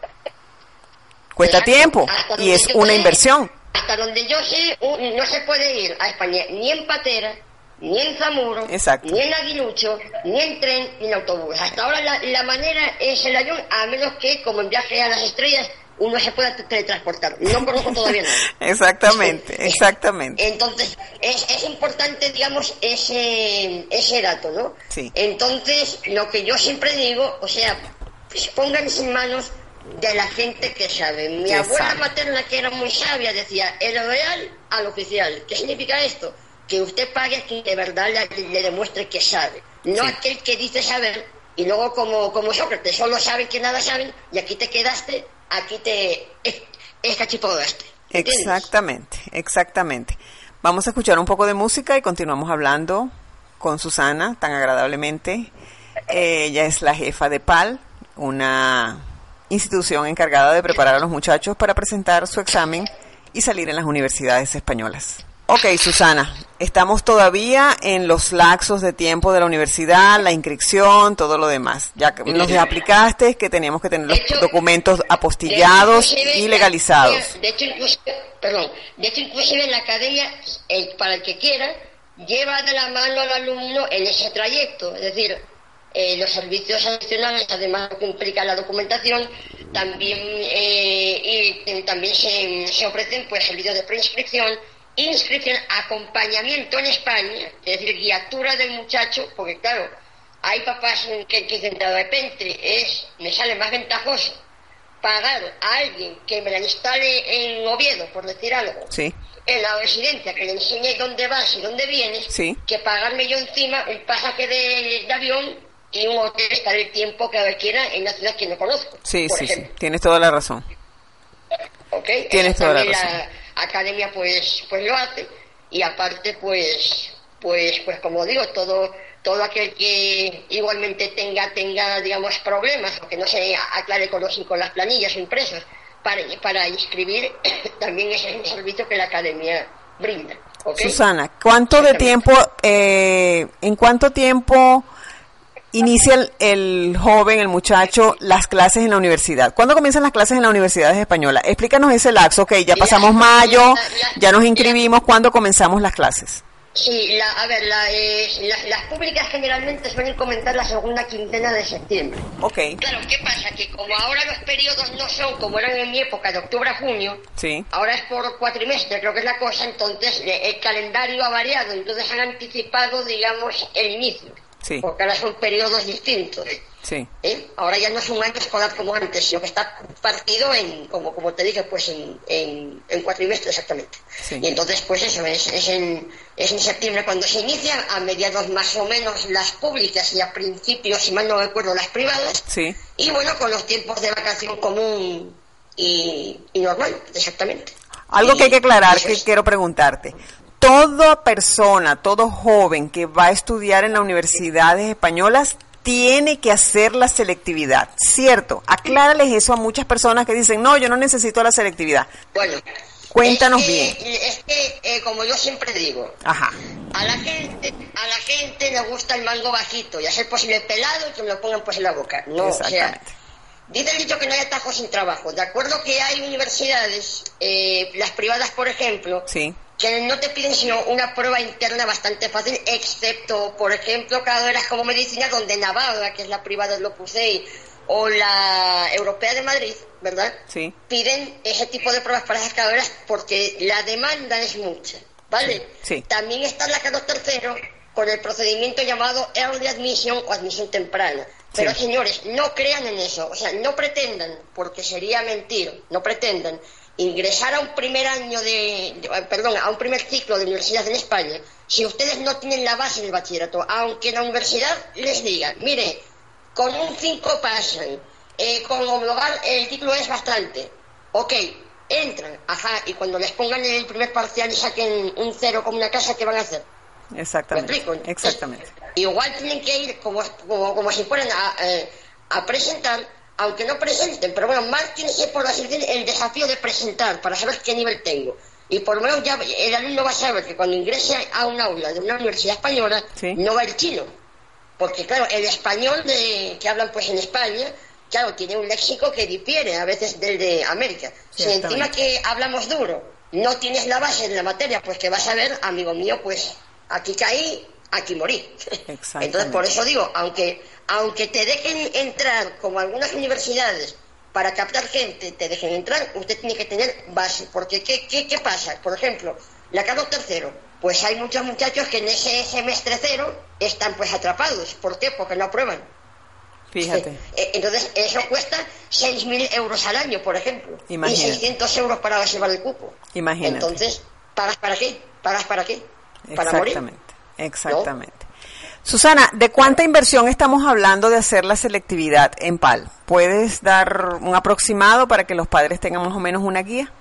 S3: cuesta
S6: Exacto.
S3: tiempo y es una inversión.
S6: Hasta donde yo sé, no se puede ir a España ni en patera, ni en Zamuro,
S3: Exacto.
S6: ni en aguilucho, ni en tren, ni en autobús. Hasta ahora la, la manera es el avión, a menos que, como en viaje a las estrellas, uno se pueda teletransportar. No conozco todavía nada. [laughs]
S3: Exactamente, [laughs] exactamente.
S6: Entonces, es, es importante, digamos, ese, ese dato, ¿no?
S3: Sí.
S6: Entonces, lo que yo siempre digo, o sea, pues pónganse en manos de la gente que sabe. Mi abuela
S3: sabe.
S6: materna, que era muy sabia, decía, el real al oficial. ¿Qué significa esto? Que usted pague a quien de verdad le, le demuestre que sabe. No
S3: Sí.
S6: aquel que dice saber y luego como, como Sócrates, solo saben que nada saben y aquí te quedaste, aquí te es- escachipodaste.
S3: Exactamente, exactamente. Vamos a escuchar un poco de música y continuamos hablando con Susana tan agradablemente. Eh, ella es la jefa de PAL, una institución encargada de preparar a los muchachos para presentar su examen y salir en las universidades españolas. Ok, Susana, estamos todavía en los laxos de tiempo de la universidad, la inscripción, todo lo demás. Ya que nos aplicaste que teníamos que tener los
S6: hecho-
S3: documentos apostillados y legalizados.
S6: De hecho, perdón, de hecho, inclusive en la academia, el- para el que quiera, lleva de la mano al alumno en ese trayecto. Es decir, eh, los servicios adicionales, además de que implica la documentación, también, eh, y, eh, también se, se ofrecen pues servicios de preinscripción, inscripción, acompañamiento en España, es decir, guiatura del muchacho, porque claro, hay papás que, que dicen, de repente es, me sale más ventajoso pagar a alguien que me la instale en Oviedo, por decir algo,
S3: Sí.
S6: en la residencia, que le enseñe dónde vas y dónde vienes,
S3: Sí.
S6: que pagarme yo encima un pasaje de, de avión y un hotel estar el tiempo que requiera en una ciudad que no conozco.
S3: Sí, sí, sí. Tienes toda la razón.
S6: ¿ok?
S3: Tienes toda la razón.
S6: Academia pues pues lo hace y aparte pues pues pues como digo todo todo aquel que igualmente tenga, tenga digamos, problemas o que no se aclare con, los, con las planillas impresas para, para inscribir, [coughs] también ese es un servicio que la academia brinda.
S3: Susana, ¿cuánto de tiempo, eh, en cuánto tiempo inicia el, el joven, el muchacho, las clases en la universidad? ¿Cuándo comienzan las clases en las universidades españolas? Explícanos ese laxo, ok, ya pasamos mayo, ya nos inscribimos, ¿cuándo comenzamos las clases?
S6: Sí, la, a ver, la, eh, las, las públicas generalmente suelen comenzar la segunda quincena de septiembre.
S3: Ok,
S6: Claro, ¿qué pasa? Que como ahora los periodos no son como eran en mi época de octubre a junio,
S3: sí,
S6: ahora es por cuatrimestre, creo que es la cosa, entonces eh, el calendario ha variado, entonces han anticipado, digamos, el inicio.
S3: Sí.
S6: Porque ahora son periodos distintos.
S3: sí,
S6: ¿eh? Ahora ya no es un año escolar como antes, sino que está partido en, como, como te dije, pues en, en, en cuatrimestre exactamente.
S3: Sí.
S6: Y entonces, pues eso, es, es, en, es en septiembre cuando se inicia, a mediados más o menos las públicas y a principios, si mal no recuerdo, las privadas.
S3: sí.
S6: Y bueno, con los tiempos de vacación común y, y normal, exactamente.
S3: Algo
S6: Y-
S3: que hay que aclarar, que quiero preguntarte. Toda persona, todo joven que va a estudiar en las universidades españolas tiene que hacer la selectividad, ¿cierto? Aclárales eso a muchas personas que dicen, no, yo no necesito la selectividad.
S6: Bueno,
S3: Cuéntanos
S6: es que-
S3: bien.
S6: Es que, eh, como yo siempre digo,
S3: Ajá,
S6: a la gente a la gente le gusta el mango bajito y a ser posible pelado y que me lo pongan pues en la boca. No, o sea,
S3: exactamente.
S6: dice el dicho que no hay atajos sin trabajo. De acuerdo que hay universidades, eh, las privadas por ejemplo,
S3: Sí,
S6: que no te piden sino una prueba interna bastante fácil, excepto, por ejemplo, carreras como medicina, donde Navarra, que es la privada del Opus Dei, o la Europea de Madrid, ¿verdad?
S3: sí,
S6: Piden ese tipo de pruebas para esas carreras porque la demanda es mucha, ¿vale?
S3: Sí.
S6: También está la Carlos tercero con el procedimiento llamado Early Admission o admisión temprana. Pero
S3: Sí.
S6: señores, no crean en eso, o sea, no pretendan, porque sería mentir, no pretendan ingresar a un primer año de, de- eh, perdón, a un primer ciclo de universidad en España, si ustedes no tienen la base del bachillerato, aunque la universidad les diga, mire, con un 5 pasan, eh, con homologar el título es bastante, ok, entran, ajá, y cuando les pongan el primer parcial y saquen un cero como una casa, ¿qué van a hacer? ¿Me
S3: exactamente,
S6: explico?
S3: exactamente.
S6: Igual tienen que ir como, como, como si fueran a, eh, a presentar, aunque no presenten, pero bueno, márquense por así decir el desafío de presentar para saber qué nivel tengo. Y por lo menos ya el alumno va a saber que cuando ingrese a un aula de una universidad española,
S3: Sí.
S6: no va el chino. Porque claro, el español de, que hablan pues en España, claro, tiene un léxico que difiere a veces del de América. Si encima que hablamos duro, no tienes la base de la materia, pues que vas a ver, amigo mío, pues aquí caí, aquí morí. [laughs] Entonces, por eso digo, aunque, aunque te dejen entrar, como algunas universidades, para captar gente, te dejen entrar, usted tiene que tener base. Porque, ¿qué, qué, qué pasa? Por ejemplo, la Carlos tercero, pues hay muchos muchachos que en ese semestre cero están pues atrapados. ¿Por qué? Porque no aprueban.
S3: Fíjate,
S6: Eh, Entonces, eso cuesta 6.000 euros al año, por ejemplo.
S3: Imagínate.
S6: Y 600 euros para reservar el cupo.
S3: Imagínate.
S6: Entonces, ¿pagas para qué? ¿Pagas para qué? Para morir.
S3: exactamente, exactamente. Susana, ¿de cuánta inversión estamos hablando de hacer la selectividad en PAL? ¿Puedes dar un aproximado para que los padres tengan más o menos una guía?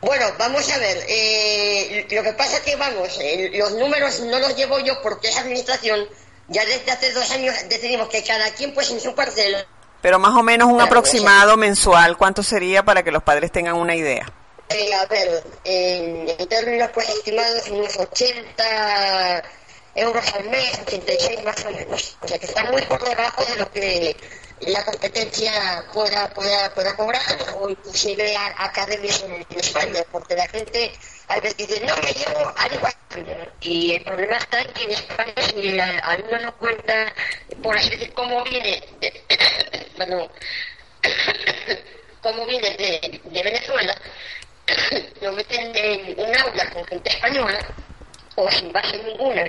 S6: Bueno, vamos a ver. eh, lo que pasa que, vamos, eh, los números no los llevo yo porque esa administración ya desde hace dos años decidimos que cada quien, pues en su parcela,
S3: Pero más o menos un
S6: Claro,
S3: aproximado mensual, ¿cuánto sería para que los padres tengan una idea?
S6: eh, a ver, en, en términos pues estimados, unos 80 euros al mes, 86 más o menos. O sea que está muy por debajo de lo que la competencia pueda, pueda, pueda cobrar o inclusive a, academias en, en España, porque la gente a veces dice, no, me llevo algo a España. Y el problema está en que en España si el alumno no cuenta, por así decir, cómo viene, [coughs] perdón, [coughs] cómo viene de, de Venezuela, [coughs] lo meten en un aula con gente española o sin base ninguna,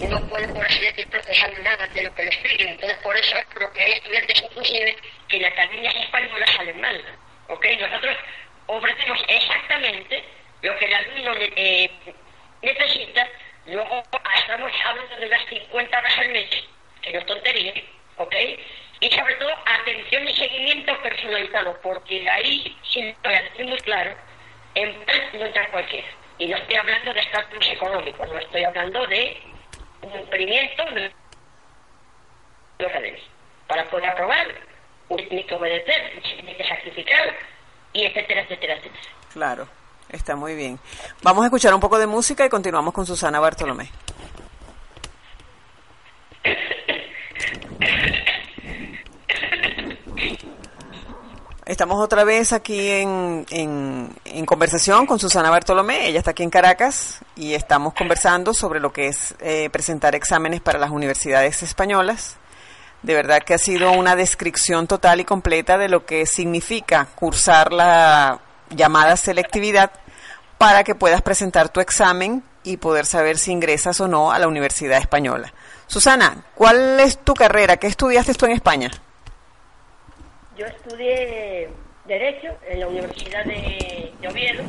S6: no pueden, por así decir, procesar nada de lo que les expliquen. Entonces, por eso lo que hay estudiantes inclusive que en academias españolas salen mal. ¿Ok? Nosotros ofrecemos exactamente lo que el alumno eh, necesita, luego estamos hablando de unas 50 horas al mes, que no es tontería, ¿ok? Y sobre todo atención y seguimiento personalizado, porque ahí, sí lo decir muy claro, en plan no entra cualquiera. Y no estoy hablando de estatus económico, no estoy hablando de
S10: un experimento, lo sabéis. Para poder aprobar, usted tiene que obedecer, tiene que sacrificar, y etcétera, etcétera, etcétera.
S3: Claro, está muy bien. Vamos a escuchar un poco de música y continuamos con Susana Bartolomé. Estamos otra vez aquí en, en, conversación con Susana Bartolomé. Ella está aquí en Caracas y estamos conversando sobre lo que es eh, presentar exámenes para las universidades españolas. De verdad que ha sido una descripción total y completa de lo que significa cursar la llamada selectividad para que puedas presentar tu examen y poder saber si ingresas o no a la Universidad Española. Susana, ¿cuál es tu carrera? ¿Qué estudiaste tú en España?
S10: Yo estudié Derecho en la Universidad de, de Oviedo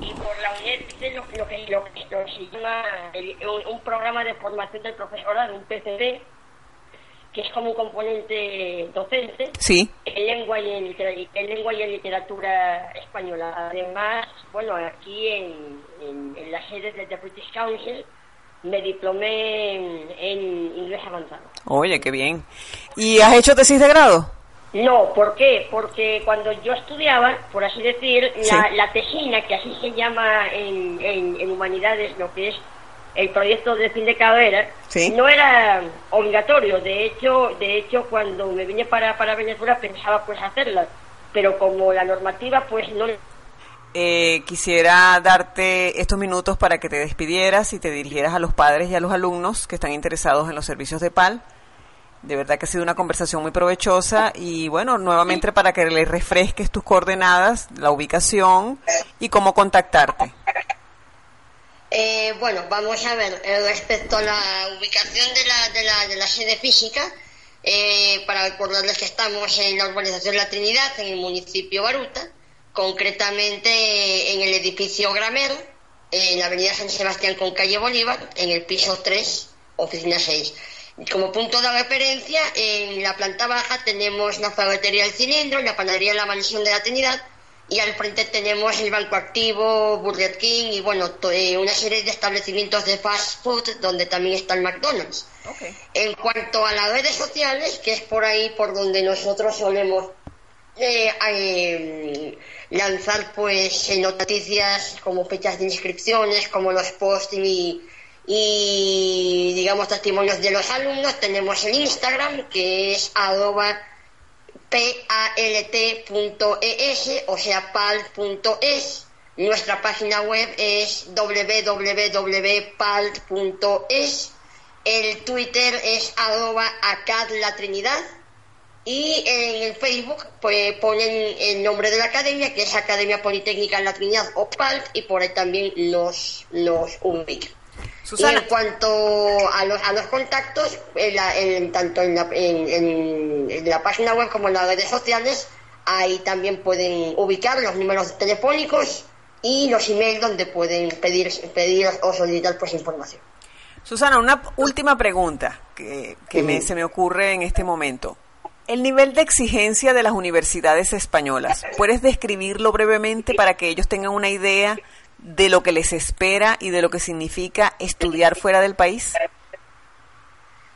S10: y por la UNED hice lo, lo que, lo que lo que se llama el- un, un programa de formación del profesorado, un PCD, que es como un componente docente
S3: Sí.
S10: en lengua y en, en lengua y en literatura española. Además, bueno, aquí en, en, en la sede de The British Council me diplomé en, en inglés avanzado.
S3: Oye, qué bien. ¿Y has hecho tesis de grado?
S10: No, ¿por qué? Porque cuando yo estudiaba, por así decir, la, la tesina, que así se llama en, en, en humanidades, lo que es el proyecto de fin de carrera,
S3: Sí.
S10: no era obligatorio. De hecho, de hecho, cuando me vine para, para Venezuela pensaba pues hacerla, pero como la normativa pues no
S3: Eh, quisiera darte estos minutos para que te despidieras y te dirigieras a los padres y a los alumnos que están interesados en los servicios de PAL. De verdad que ha sido una conversación muy provechosa y bueno, nuevamente para que les refresques tus coordenadas, la ubicación y cómo contactarte.
S6: Eh, bueno, vamos a ver, eh, respecto a la ubicación de la, de la, de la sede física, eh, para recordarles que estamos en la urbanización La Trinidad, en el municipio Baruta, concretamente eh, en el edificio Gramero, en la avenida San Sebastián con calle Bolívar, en el piso 3, oficina 6. Como punto de referencia, en la planta baja tenemos la ferretería El Cilindro, la panadería La Mansión de la Trinidad, y al frente tenemos el Banco Activo, Burger King y bueno, eh, una serie de establecimientos de fast food donde también está el McDonald's. En cuanto a las redes sociales, que es por ahí por donde nosotros solemos eh, eh, lanzar pues noticias como fechas de inscripciones, como los posts y, y digamos testimonios de los alumnos, tenemos el Instagram que es arroba palt.es, o sea, pal.es. Nuestra página web es www.palt.es. El Twitter es arroba acadlatrinidad. Y en el Facebook pues ponen el nombre de la academia, que es Academia Politécnica la Trinidad o PALT, y por ahí también nos, nos ubican.
S3: Susana.
S6: Y en cuanto a los, a los contactos, en la- en- tanto en la, en la página web como en las redes sociales, ahí también pueden ubicar los números telefónicos y los emails donde pueden pedir, pedir o solicitar pues información.
S3: Susana, una última pregunta que, que me- se me ocurre en este momento. El nivel de exigencia de las universidades españolas, ¿puedes describirlo brevemente para que ellos tengan una idea de lo que les espera y de lo que significa estudiar fuera del país?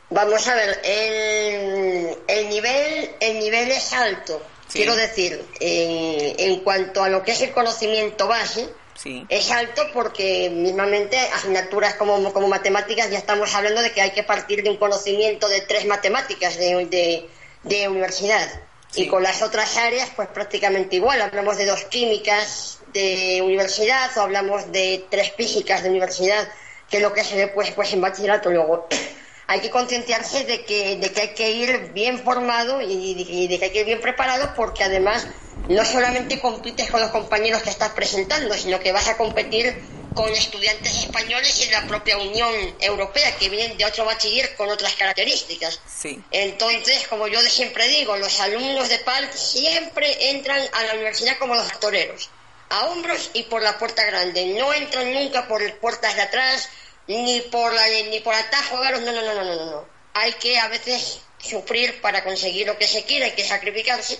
S6: Vamos a ver, el, el nivel el nivel es alto.
S3: Sí.
S6: Quiero decir, en, en cuanto a lo que es el conocimiento base,
S3: Sí.
S6: es alto porque mismamente asignaturas como, como matemáticas ya estamos hablando de que hay que partir de un conocimiento de tres matemáticas de, de, de universidad.
S3: Sí.
S6: Y con las otras áreas, pues prácticamente igual. Hablamos de dos químicas de universidad o hablamos de tres físicas de universidad, que es lo que se ve pues, pues en bachillerato luego. [clears throat] Hay que concienciarse de que, de que hay que ir bien formado y, y de que hay que ir bien preparado porque además no solamente compites con los compañeros que estás presentando, sino que vas a competir con estudiantes españoles y de la propia Unión Europea que vienen de otro bachiller con otras características.
S3: Sí.
S6: Entonces, como yo siempre digo, los alumnos de PAL siempre entran a la universidad como los toreros, a hombros y por la puerta grande. No entran nunca por puertas de atrás, ni por la, ni por atajos raros, no, no, no, no, no, no, no. Hay que a veces sufrir para conseguir lo que se quiere, hay que sacrificarse,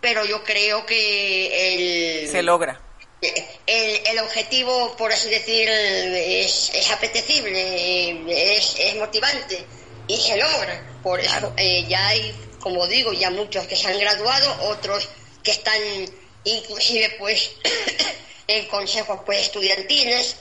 S6: pero yo creo que el
S3: Se logra.
S6: el, el objetivo, por así decir, es, es apetecible, es, es motivante y se logra. Por eso eh, ya hay, como digo, ya muchos que se han graduado, otros que están inclusive pues [coughs] en consejos pues estudiantiles.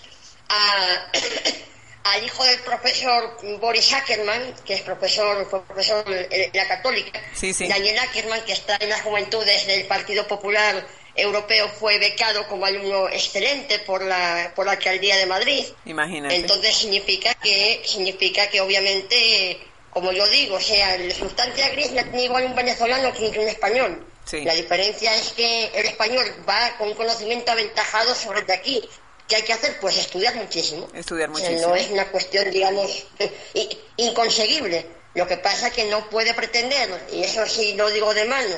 S6: A, [coughs] al hijo del profesor Boris Ackerman, que es profesor, fue profesor en la católica,
S3: Sí, sí.
S6: Daniel Ackerman, que está en las juventudes del Partido Popular Europeo, fue becado como alumno excelente por la, por la alcaldía de Madrid.
S3: Imagínate.
S6: Entonces significa que, significa que obviamente, como yo digo, o sea, el sustancia gris la tiene igual un venezolano que un español.
S3: Sí.
S6: La diferencia es que el español va con un conocimiento aventajado sobre el de aquí. ¿Qué hay que hacer? Pues estudiar muchísimo.
S3: Estudiar
S6: O sea,
S3: muchísimo.
S6: no es una cuestión, digamos, [laughs] inconseguible. Lo que pasa es que no puede pretender, y eso sí lo digo de mano,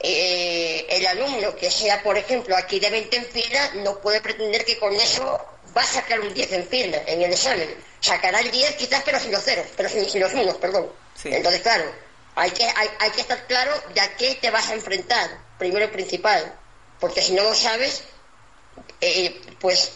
S6: eh, el alumno que sea, por ejemplo, aquí de 20 en fila, no puede pretender que con eso va a sacar un 10 en fila en el examen. Sacará el 10 quizás, pero sin los ceros, pero sin, sin los unos, perdón.
S3: Sí.
S6: Entonces, claro, hay que, hay, hay que estar claro de a qué te vas a enfrentar, primero y principal. Porque si no lo sabes, eh, pues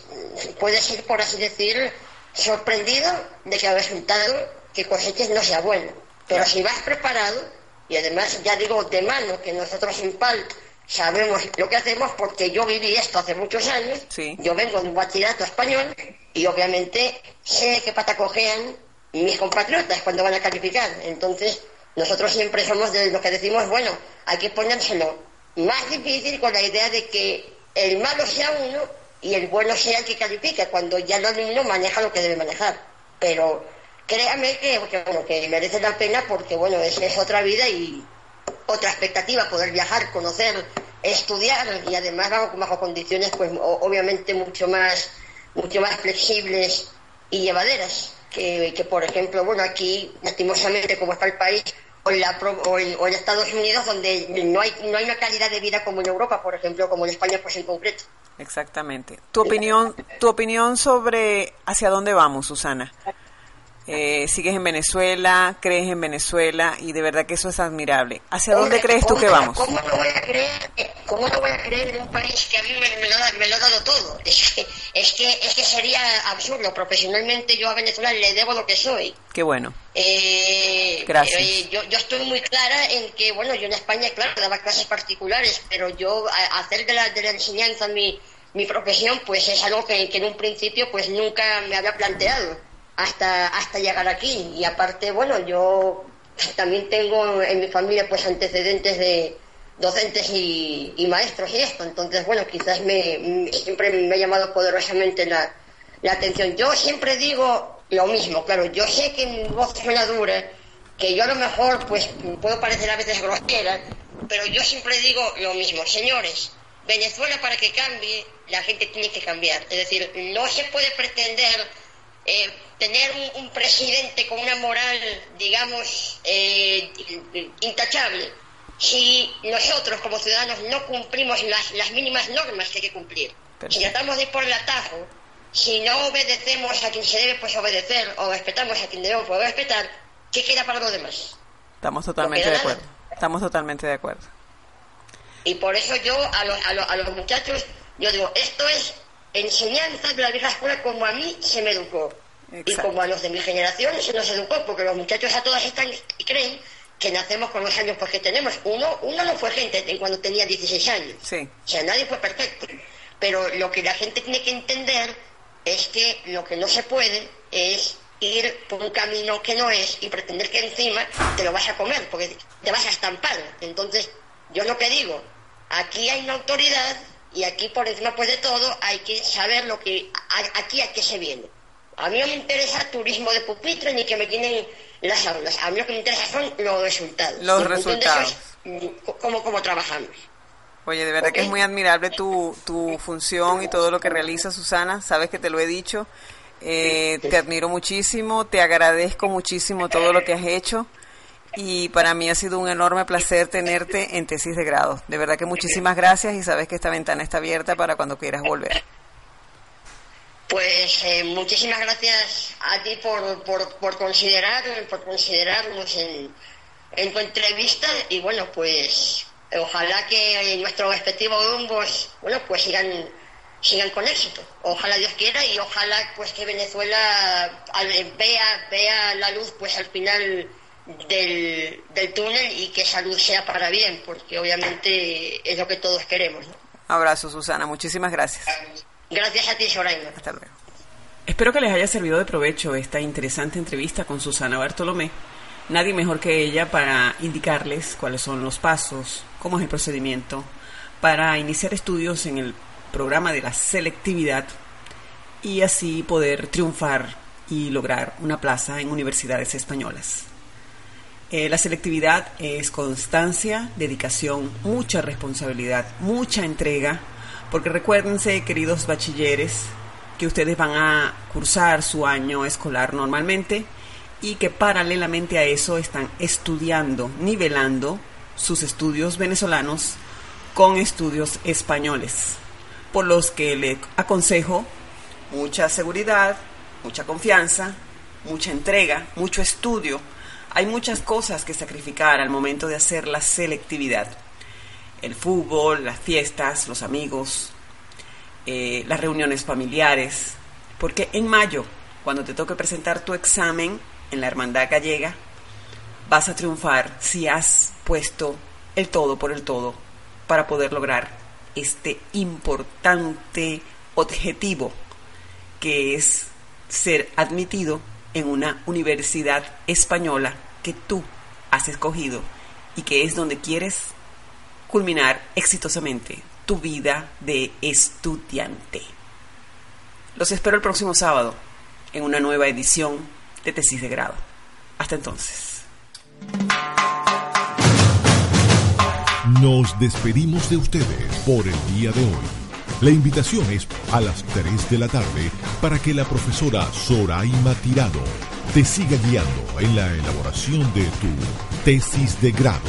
S6: puedes ir, por así decir, sorprendido de que el resultado que coseches no sea bueno. Pero si vas preparado, y además ya digo de mano que nosotros en PAL sabemos lo que hacemos porque yo viví esto hace muchos años,
S3: Sí.
S6: yo vengo de un bachillerato español y obviamente sé qué pata cojean mis compatriotas cuando van a calificar. Entonces, nosotros siempre somos de los que decimos, bueno, hay que ponérselo más difícil con la idea de que el malo sea uno y el bueno sea el que califica, cuando ya el alumno maneja lo que debe manejar. Pero créame que, bueno, que merece la pena porque, bueno, es, es otra vida y otra expectativa, poder viajar, conocer, estudiar y además bajo, bajo condiciones, pues obviamente mucho más, mucho más flexibles y llevaderas. Que, que, por ejemplo, bueno, aquí, lastimosamente, como está el país, o en, la o en- o en Estados Unidos, donde no hay, no hay una calidad de vida como en Europa, por ejemplo, como en España, pues en concreto.
S3: Exactamente. Tu opinión, tu opinión sobre hacia dónde vamos, Susana. Eh, ¿Sigues en Venezuela? ¿Crees en Venezuela? Y de verdad que eso es admirable. ¿Hacia dónde crees tú
S6: ¿cómo-
S3: que vamos?
S6: ¿Cómo no voy a creer, cómo voy a creer en un país que a mí me, me lo, ha, me lo ha dado todo? [laughs] Es que, es, que, es que sería absurdo. Profesionalmente yo a Venezuela le debo lo que soy.
S3: Qué bueno.
S6: Eh,
S3: Gracias.
S6: eh, yo, yo estoy muy clara en que, bueno, yo en España, claro, daba clases particulares, pero yo a- hacer de la, de la enseñanza mi, mi profesión, pues es algo que, que en un principio pues nunca me había planteado hasta, hasta llegar aquí. Y aparte, bueno, yo también tengo en mi familia pues antecedentes de docentes y, y maestros y esto, entonces, bueno, quizás me, siempre me ha llamado poderosamente la, la atención. Yo siempre digo lo mismo, claro, yo sé que mi voz suena dura, que yo a lo mejor pues puedo parecer a veces grosera, pero yo siempre digo lo mismo, señores, Venezuela para que cambie, la gente tiene que cambiar. Es decir, no se puede pretender eh, tener un, un presidente con una moral, digamos, eh, intachable, si nosotros como ciudadanos no cumplimos las, las mínimas normas que hay que cumplir.
S3: Perfecto.
S6: Si tratamos de ir por el atajo, si no obedecemos a quien se debe pues obedecer o respetamos a quien debemos pues, respetar, ¿qué queda para los demás?
S3: Estamos totalmente de
S6: nada.
S3: acuerdo. Estamos totalmente de acuerdo.
S6: Y por eso yo a los, a los, a los muchachos, yo digo, esto es enseñanza de la vieja escuela como a mí se me educó. Y como a los de mi generación se nos educó, porque los muchachos a todas están y creen que nacemos con los años pues, que tenemos. Uno, uno no fue gente cuando tenía 16 años.
S3: Sí.
S6: O sea, nadie fue perfecto. Pero lo que la gente tiene que entender es que lo que no se puede es ir por un camino que no es y pretender que encima te lo vas a comer, porque te vas a estampar. Entonces, yo lo que digo, aquí hay una autoridad y aquí por encima pues de todo hay que saber lo que aquí a qué se viene. A mí no me interesa turismo de pupitre ni que me tienen las aulas. A mí lo que me interesa son los resultados.
S3: Los resultados.
S6: es, mm, cómo, cómo trabajamos.
S3: Oye, de verdad que es muy admirable tu, tu función y todo lo que realiza Susana. Sabes que te lo he dicho. Eh, te admiro muchísimo, te agradezco muchísimo todo lo que has hecho y para mí ha sido un enorme placer tenerte en tesis de grado. De verdad que muchísimas gracias y sabes que esta ventana está abierta para cuando quieras volver.
S6: Pues eh, muchísimas gracias a ti por, por, por considerar, por considerarnos en, en tu entrevista y bueno, pues ojalá que nuestros respectivos rumbos, bueno, pues sigan sigan con éxito. Ojalá Dios quiera y ojalá pues que Venezuela vea, vea la luz pues al final del, del túnel y que esa luz sea para bien, porque obviamente es lo que todos queremos. ¿no?
S3: Abrazo, Susana. Muchísimas gracias.
S6: Gracias a ti, Soraima.
S3: Hasta luego. Espero que les haya servido de provecho esta interesante entrevista con Susana Bartolomé. Nadie mejor que ella para indicarles cuáles son los pasos, cómo es el procedimiento para iniciar estudios en el programa de la selectividad y así poder triunfar y lograr una plaza en universidades españolas. Eh, la selectividad es constancia, dedicación, mucha responsabilidad, mucha entrega, porque recuérdense, queridos bachilleres, que ustedes van a cursar su año escolar normalmente y que paralelamente a eso están estudiando, nivelando sus estudios venezolanos con estudios españoles, por los que le aconsejo mucha seguridad, mucha confianza, mucha entrega, mucho estudio. Hay muchas cosas que sacrificar al momento de hacer la selectividad. El fútbol, las fiestas, los amigos, eh, las reuniones familiares. Porque en mayo, cuando te toque presentar tu examen en la Hermandad Gallega, vas a triunfar si has puesto el todo por el todo para poder lograr este importante objetivo que es ser admitido en una universidad española que tú has escogido y que es donde quieres culminar exitosamente tu vida de estudiante. Los espero el próximo sábado en una nueva edición de Tesis de Grado. Hasta entonces.
S1: Nos despedimos de ustedes por el día de hoy. La invitación es a las 3 de la tarde para que la profesora Soraima Tirado te siga guiando en la elaboración de tu tesis de grado.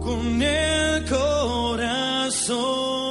S2: Con el corazón.